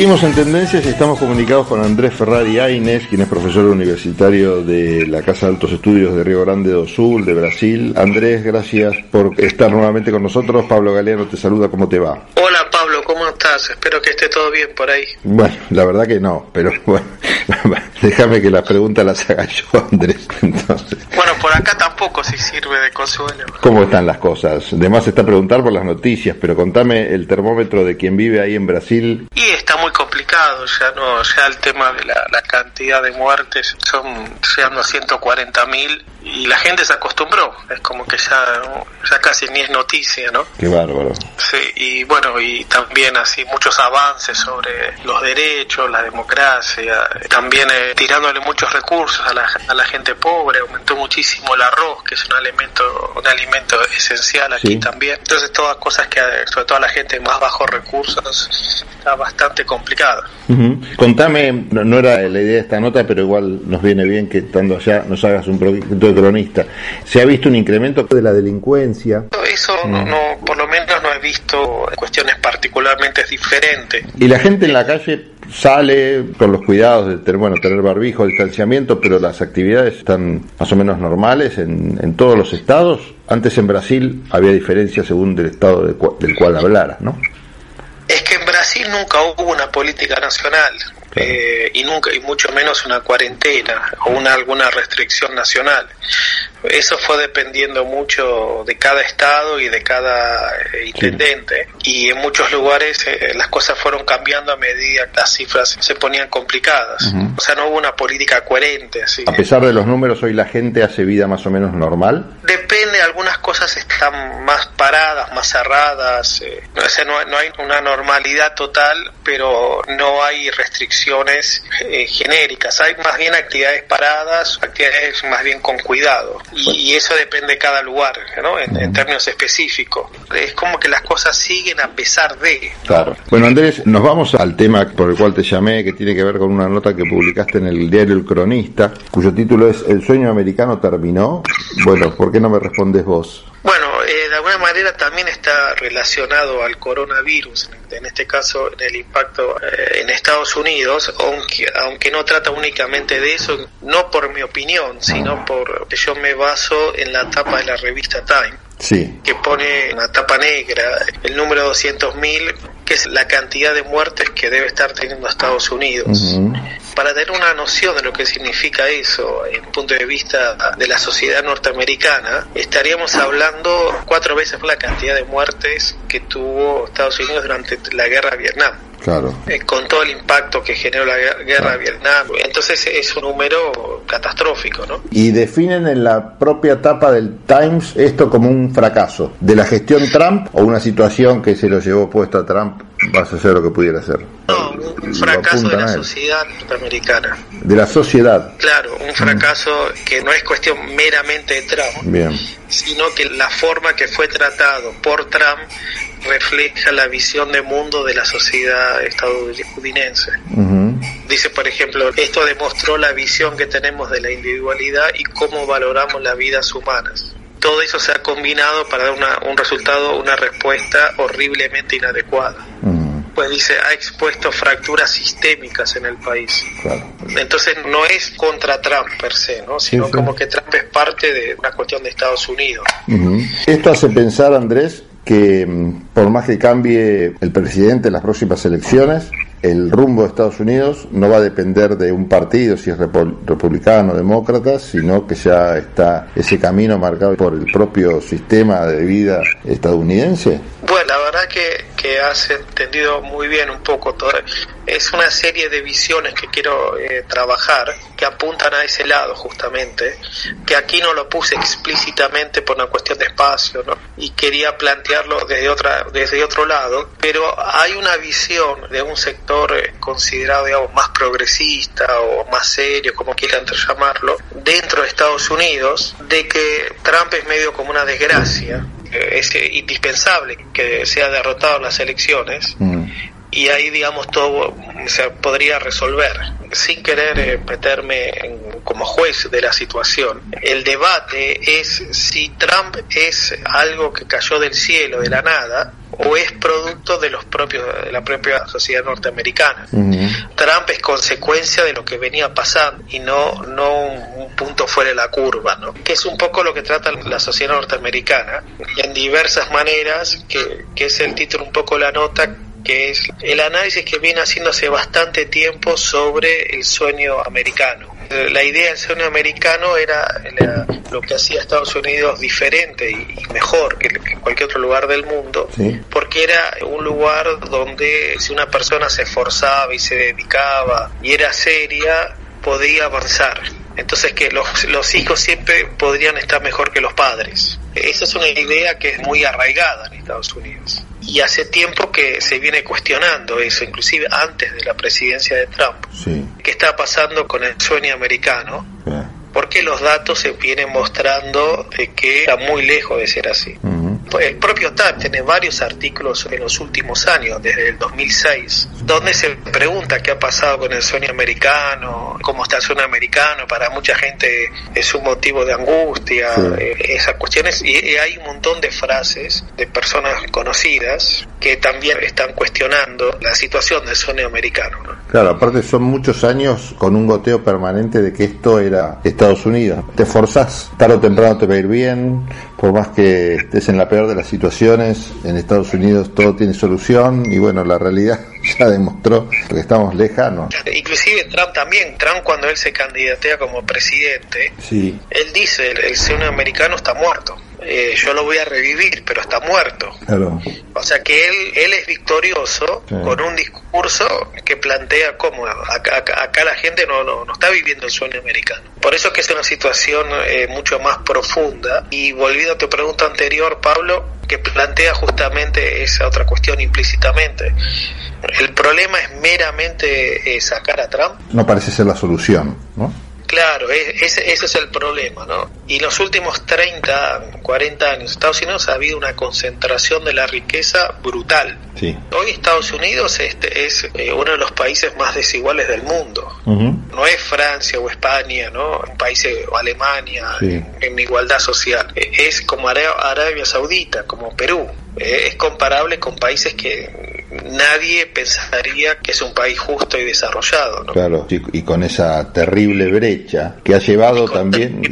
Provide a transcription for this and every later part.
Seguimos en tendencias y estamos comunicados con Andrés Ferrari Aines, quien es profesor universitario de la Casa de Altos Estudios de Río Grande do Sul, de Brasil. Andrés, gracias por estar nuevamente con nosotros. Pablo Galeano te saluda, ¿cómo te va? Hola Pablo, ¿cómo estás? Espero que esté todo bien por ahí. Bueno, la verdad que no, pero bueno, déjame que las preguntas las haga yo, Andrés. Entonces. Bueno, por acá tampoco si sirve de consuelo. ¿Cómo están las cosas? Además está a preguntar por las noticias, pero contame el termómetro de quien vive ahí en Brasil. Y está muy complicado, ya no, ya el tema de la, la cantidad de muertes son llegando a 140 mil y la gente se acostumbró, es como que ya, ya casi ni es noticia, ¿no? Qué bárbaro. Sí, y bueno, y también así muchos avances sobre los derechos, la democracia, también eh, tirándole muchos recursos a la, a la gente pobre, aumentó muchísimo el arroz, que es un alimento, un alimento esencial aquí Sí. también. Entonces todas cosas que, sobre todo a la gente de más bajos recursos, está bastante complicado. Ujú. Contame, no, no era la idea de esta nota, pero igual nos viene bien que estando allá nos hagas un poquito de cronista. ¿Se ha visto un incremento de la delincuencia? Eso no, no, por lo menos no he visto cuestiones particularmente diferentes. Y la gente en la calle sale con los cuidados de tener, bueno, tener barbijo, distanciamiento, pero las actividades están más o menos normales en, en todos los estados. Antes en Brasil había diferencias según del estado de del cual hablara, ¿no? Es que en Brasil nunca hubo una política nacional Claro. eh, y nunca y mucho menos una cuarentena o una alguna restricción nacional. Eso fue dependiendo mucho de cada estado y de cada eh, intendente y en muchos lugares eh, las cosas fueron cambiando a medida que las cifras se ponían complicadas. O sea, no hubo una política coherente así. A pesar de los números, hoy la gente hace vida más o menos normal. Depende, algunas cosas están más paradas, más cerradas, eh, o sea, no, no hay una normalidad total, pero no hay restricciones eh, genéricas, hay más bien actividades paradas, actividades más bien con cuidado, y, y eso depende de cada lugar, ¿no? En, en términos específicos. Es como que las cosas siguen a pesar de... ¿no? Claro. Bueno, Andrés, nos vamos al tema por el cual te llamé, que tiene que ver con una nota que publicaste en el diario El Cronista, cuyo título es El sueño americano terminó. Bueno, ¿por qué no me respondes vos? Bueno, eh, de alguna manera también está relacionado al coronavirus, en- en este caso en el impacto eh, en Estados Unidos, aunque, aunque no trata únicamente de eso, no por mi opinión, sino por que yo me baso en la tapa de la revista Time Sí. que pone una tapa negra el número 200.000, que es la cantidad de muertes que debe estar teniendo Estados Unidos. Para tener una noción de lo que significa eso, en punto de vista de la sociedad norteamericana, estaríamos hablando cuatro veces la cantidad de muertes que tuvo Estados Unidos durante la guerra de Vietnam. Claro. Eh, con todo el impacto que generó la guer- guerra de Vietnam. Entonces es un número catastrófico, ¿no? Y definen en la propia tapa del Times esto como un fracaso de la gestión Trump o una situación que se lo llevó puesto a Trump, vas a hacer lo que pudiera hacer. No, un fracaso de la sociedad norteamericana. De la sociedad. Claro, un fracaso que no es cuestión meramente de Trump, Bien. sino que la forma que fue tratado por Trump refleja la visión de mundo de la sociedad estadounidense. Ujú. Dice, por ejemplo, esto demostró la visión que tenemos de la individualidad y cómo valoramos las vidas humanas. Todo eso se ha combinado para dar una- un resultado, una respuesta horriblemente inadecuada. Ujú. Pues dice, ha expuesto fracturas sistémicas en el país. Claro. Entonces no es contra Trump per se, ¿no? sino sí. como que Trump es parte de una cuestión de Estados Unidos. Esto hace pensar, Andrés, que mm, por más que cambie el presidente en las próximas elecciones, el rumbo de Estados Unidos no va a depender de un partido, si es republicano o demócrata, sino que ya está ese camino marcado por el propio sistema de vida estadounidense. Bueno, la verdad que, que has entendido muy bien un poco todo. Es una serie de visiones que quiero eh, trabajar que apuntan a ese lado justamente, que aquí no lo puse explícitamente por una cuestión de espacio, ¿no? Y quería plantearlo desde otra desde otro lado, pero hay una visión de un sector eh, considerado digamos más progresista o más serio, como quieran llamarlo, dentro de Estados Unidos, de que Trump es medio como una desgracia, es indispensable que sea derrotado en las elecciones Mm. Y ahí digamos todo se podría resolver sin querer eh, meterme en- como juez de la situación el debate es si Trump es algo que cayó del cielo de la nada o es producto de los propios de la propia sociedad norteamericana. Trump es consecuencia de lo que venía pasando y no no un, punto fuera de la curva, ¿no? Que es un poco lo que trata la sociedad norteamericana y en diversas maneras, que, que es el título un poco la nota que es el análisis que viene haciendo hace bastante tiempo sobre el sueño americano. La idea del sueño americano era, lo que hacía Estados Unidos diferente y, mejor que, cualquier otro lugar del mundo, porque era un lugar donde si una persona se esforzaba y se dedicaba y era seria, podía avanzar. Entonces que los, los hijos siempre podrían estar mejor que los padres. Esa es una idea que es muy arraigada en Estados Unidos y hace tiempo que se viene cuestionando eso, inclusive antes de la presidencia de Trump. ¿Qué está pasando con el sueño americano? Porque los datos se vienen mostrando que está muy lejos de ser así. El propio TAP tiene varios artículos en los últimos años, desde el 2006, donde se pregunta qué ha pasado con el sueño americano, cómo está el sueño americano. Para mucha gente es un motivo de angustia, eh, esas cuestiones. Y, hay un montón de frases de personas conocidas que también están cuestionando la situación del sueño americano. Claro, aparte son muchos años con un goteo permanente de que esto era Estados Unidos. Te forzás, tarde o temprano te va a ir bien, por más que estés en la peor de las situaciones, en Estados Unidos todo tiene solución y bueno, la realidad ya demostró que estamos lejanos. Inclusive Trump también, Trump cuando él se candidatea como presidente, sí. él dice, el, el americano está muerto. Eh, yo lo voy a revivir, pero está muerto. O sea que él, él es victorioso con un discurso que plantea cómo acá, acá, la gente no, no, no, está viviendo el sueño americano. Por eso que es una situación eh, mucho más profunda. Y volviendo a tu pregunta anterior, Pablo, que plantea justamente esa otra cuestión implícitamente. El problema es meramente eh, sacar a Trump. No parece ser la solución, ¿no? Claro, ese, ese es el problema, ¿no? Y en los últimos 30, 40 años, Estados Unidos ha habido una concentración de la riqueza brutal. Sí. Hoy Estados Unidos este, es eh, uno de los países más desiguales del mundo. No es Francia o España, ¿no? Un país o Alemania en, igualdad social. E, es como Arabia Saudita, como Perú. E, es comparable con países que nadie pensaría que es un país justo y desarrollado. ¿no? Claro, y, con esa terrible brecha que ha llevado también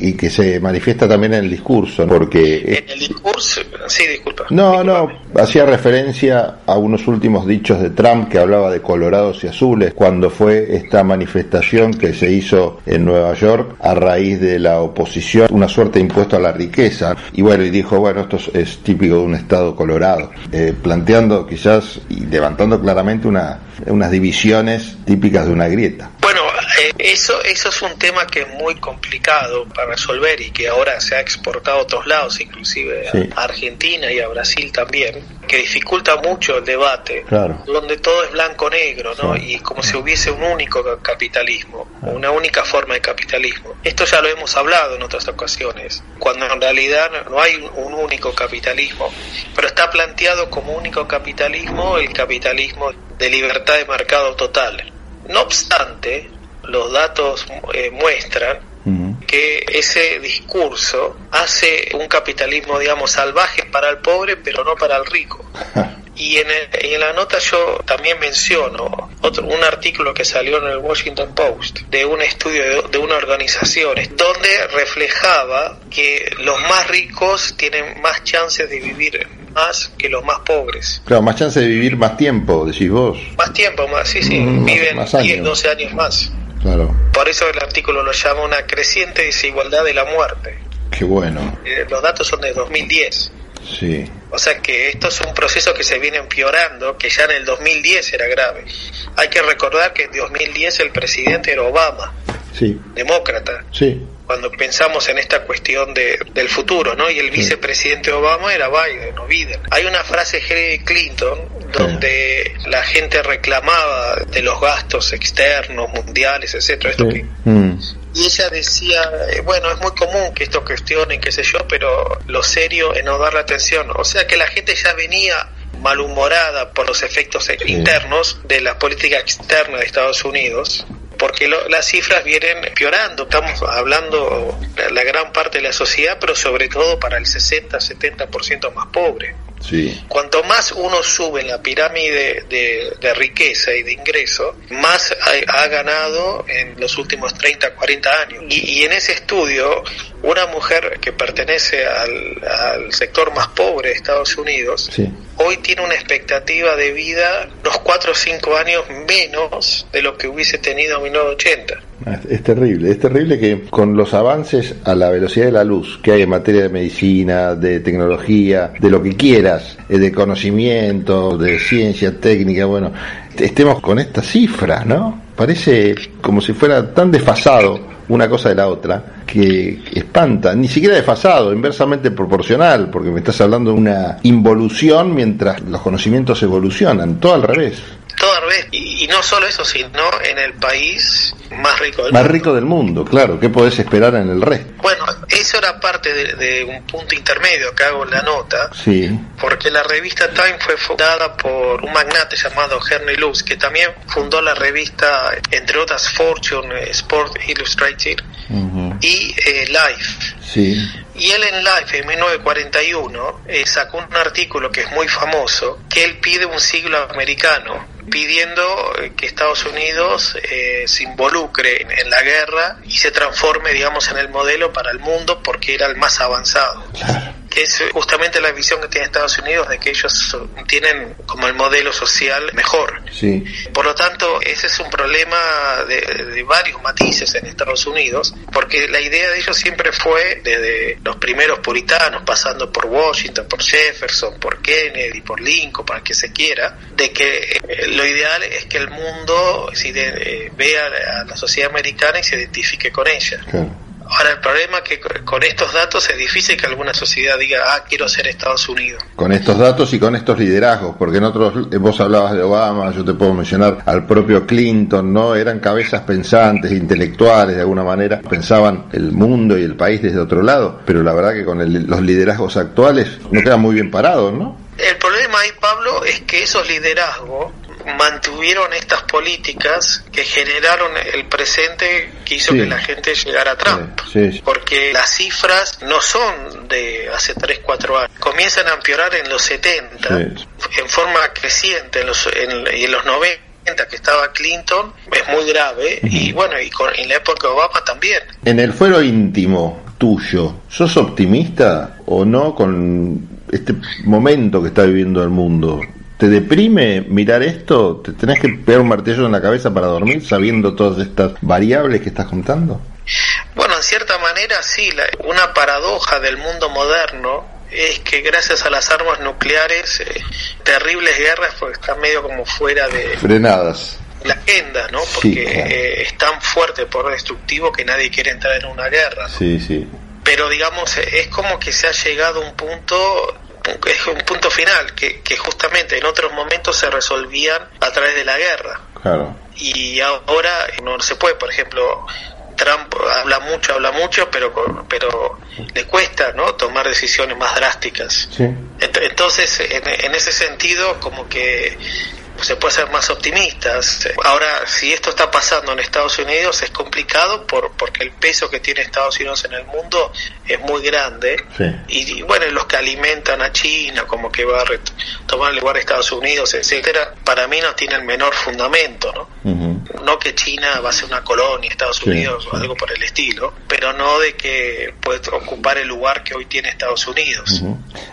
y que se manifiesta también en el discurso, porque en el discurso, sí, disculpa. No, no, hacía referencia a unos últimos dichos de Trump que hablaba de colorados y azules cuando fue esta manifestación que se hizo en Nueva York a raíz de la oposición, una suerte de impuesto a la riqueza y bueno, y dijo, bueno, esto es, típico de un estado colorado, eh, planteando que quizás y levantando claramente una, unas divisiones típicas de una grieta. Eh, eso, eso es un tema que es muy complicado para resolver y que ahora se ha exportado a otros lados, inclusive a Argentina y a Brasil también, que dificulta mucho el debate, donde todo es blanco-negro, ¿no? Y como si hubiese un único capitalismo, una única forma de capitalismo. Esto ya lo hemos hablado en otras ocasiones, cuando en realidad no hay un único capitalismo, pero está planteado como único capitalismo el capitalismo de libertad de mercado total. No obstante, los datos eh, muestran que ese discurso hace un capitalismo, digamos, salvaje para el pobre, pero no para el rico. Y en, en, la nota yo también menciono otro, un artículo que salió en el Washington Post de un estudio de, de una organización donde reflejaba que los más ricos tienen más chances de vivir más que los más pobres. Claro, más chances de vivir más tiempo, decís vos. Más tiempo, más, sí, sí, mm, viven 10, 12 años más. Claro. Por eso el artículo lo llama una creciente desigualdad de la muerte. Qué bueno. Eh, los datos son de 2010. Sí. O sea que esto es un proceso que se viene empeorando, que ya en el 2010 era grave. Hay que recordar que en 2010 el presidente era Obama, sí. demócrata. Sí. Cuando pensamos en esta cuestión de, del futuro, ¿no? Y el vicepresidente Obama era Biden o Biden. Hay una frase de Clinton donde la gente reclamaba de los gastos externos, mundiales, etcétera, esto que, mm y ella decía, eh, bueno, es muy común que esto cuestionen, qué sé yo, pero lo serio es no darle atención. O sea que la gente ya venía malhumorada por los efectos internos de la política externa de Estados Unidos, porque las cifras vienen empeorando. Estamos hablando la, la gran parte de la sociedad, pero sobre todo para el 60-70% más pobre. Sí. Cuanto más uno sube en la pirámide de, riqueza y de ingreso, más ha, ganado en los últimos 30, 40 años. Y, en ese estudio, una mujer que pertenece al, sector más pobre de Estados Unidos, hoy tiene una expectativa de vida unos 4 o 5 años menos de lo que hubiese tenido en 1980. Es terrible, es terrible que con los avances a la velocidad de la luz que hay en materia de medicina, de tecnología, de lo que quieras, eh, de conocimiento, de ciencia técnica, bueno, estemos con esta cifra, ¿no? Parece como si fuera tan desfasado una cosa de la otra que espanta, ni siquiera desfasado, inversamente proporcional, porque me estás hablando de una involución mientras los conocimientos evolucionan, todo al revés todo al revés. Y, no solo eso, sino en el país más rico del mundo. Más rico del mundo, claro. ¿Qué podés esperar en el resto? Bueno, eso era parte de, un punto intermedio que hago en la nota. Sí. Porque la revista Time fue fundada por un magnate llamado Henry Luce, que también fundó la revista, entre otras, Fortune Sport Illustrated y eh, Life. Sí. Y él en Life en 1941 eh, sacó un artículo que es muy famoso, que él pide un siglo americano pidiendo eh, que Estados Unidos eh, se involucre en, la guerra y se transforme, digamos, en el modelo para el mundo porque era el más avanzado. Que es justamente la visión que tiene Estados Unidos de que ellos tienen como el modelo social mejor. Sí. Por lo tanto, ese es un problema de, varios matices en Estados Unidos, porque la idea de ellos siempre fue desde los primeros puritanos, pasando por Washington, por Jefferson, por Kennedy, por Lincoln, para que se quiera, de que eh, lo ideal es que el mundo si eh, vea a la sociedad americana y se identifique con ella. Ahora, el problema es que con estos datos es difícil que alguna sociedad diga, ah, quiero ser Estados Unidos. Con estos datos y con estos liderazgos, porque en otros, eh, vos hablabas de Obama, yo te puedo mencionar al propio Clinton, ¿no? Eran cabezas pensantes, intelectuales de alguna manera, pensaban el mundo y el país desde otro lado, pero la verdad que con los liderazgos actuales no quedan muy bien parados, ¿no? El problema ahí, Pablo, es que esos liderazgos mantuvieron estas políticas que generaron el presente que hizo que la gente llegara a Trump. Porque las cifras no son de hace 3, 4 años. Comienzan a empeorar en los 70, en forma creciente, en los, en, los 90 que estaba Clinton es muy grave y bueno, y con, en la época de Obama también. En el fuero íntimo tuyo, ¿sos optimista o no con este momento que está viviendo el mundo? ¿Te deprime mirar esto? ¿Te tenés que pegar un martillo en la cabeza para dormir sabiendo todas estas variables que estás contando? Bueno, en cierta manera sí. una paradoja del mundo moderno es que gracias a las armas nucleares, eh, terribles guerras pues están medio como fuera de... Frenadas. La agenda, ¿no? Porque eh, es tan fuerte por destructivo que nadie quiere entrar en una guerra. Sí, sí. Pero digamos, es como que se ha llegado a un punto es un punto final que, que justamente en otros momentos se resolvían a través de la guerra. Claro. Y ahora no se puede, por ejemplo, Trump habla mucho, habla mucho, pero pero le cuesta, ¿no? Tomar decisiones más drásticas. Sí. Entonces, en, en ese sentido, como que se puede ser más optimistas. Ahora, si esto está pasando en Estados Unidos es complicado por, porque el peso que tiene Estados Unidos en el mundo es muy grande. Y, bueno, los que alimentan a China, como que va a tomar el lugar de Estados Unidos, etcétera, para mí no tiene el menor fundamento, ¿no? No que China va a ser una colonia, Estados Unidos o algo por el estilo, pero no de que puede ocupar el lugar que hoy tiene Estados Unidos.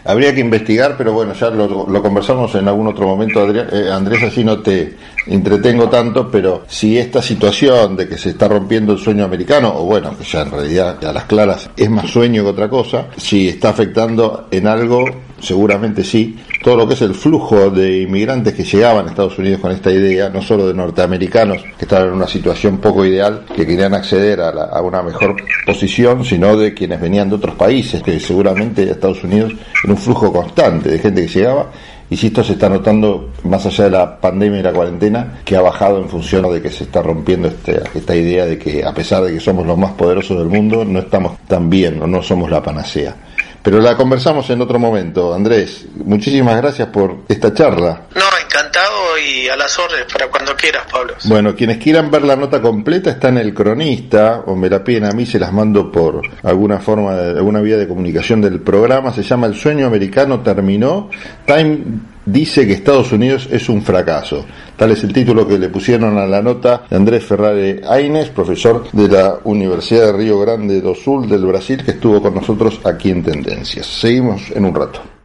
Habría que investigar, pero bueno, ya lo, lo conversamos en algún otro momento, Adrián, eh, Andrés, así no te entretengo tanto, pero si esta situación de que se está rompiendo el sueño americano, o bueno, que ya en realidad a las claras es más sueño que otra cosa, si está afectando en algo, seguramente sí, todo lo que es el flujo de inmigrantes que llegaban a Estados Unidos con esta idea, no solo de norteamericanos que estaban en una situación poco ideal, que querían acceder a, a una mejor posición, sino de quienes venían de otros países, que seguramente a Estados Unidos en un flujo constante de gente que llegaba y si esto se está notando más allá de la pandemia y la cuarentena, que ha bajado en función de que se está rompiendo este, esta idea de que a pesar de que somos los más poderosos del mundo, no estamos tan bien o no somos la panacea. Pero la conversamos en otro momento. Andrés, muchísimas gracias por esta charla. No, encantado y a las órdenes para cuando quieras, Pablo. Bueno, quienes quieran ver la nota completa está en El Cronista, o me la piden a mí, se las mando por alguna forma, alguna vía de comunicación del programa. Se llama El sueño americano terminó. Time dice que Estados Unidos es un fracaso. Tal es el título que le pusieron a la nota de Andrés Ferrari Aines, profesor de la Universidad de Río Grande do Sul del Brasil, que estuvo con nosotros aquí en Tendencias. Seguimos en un rato.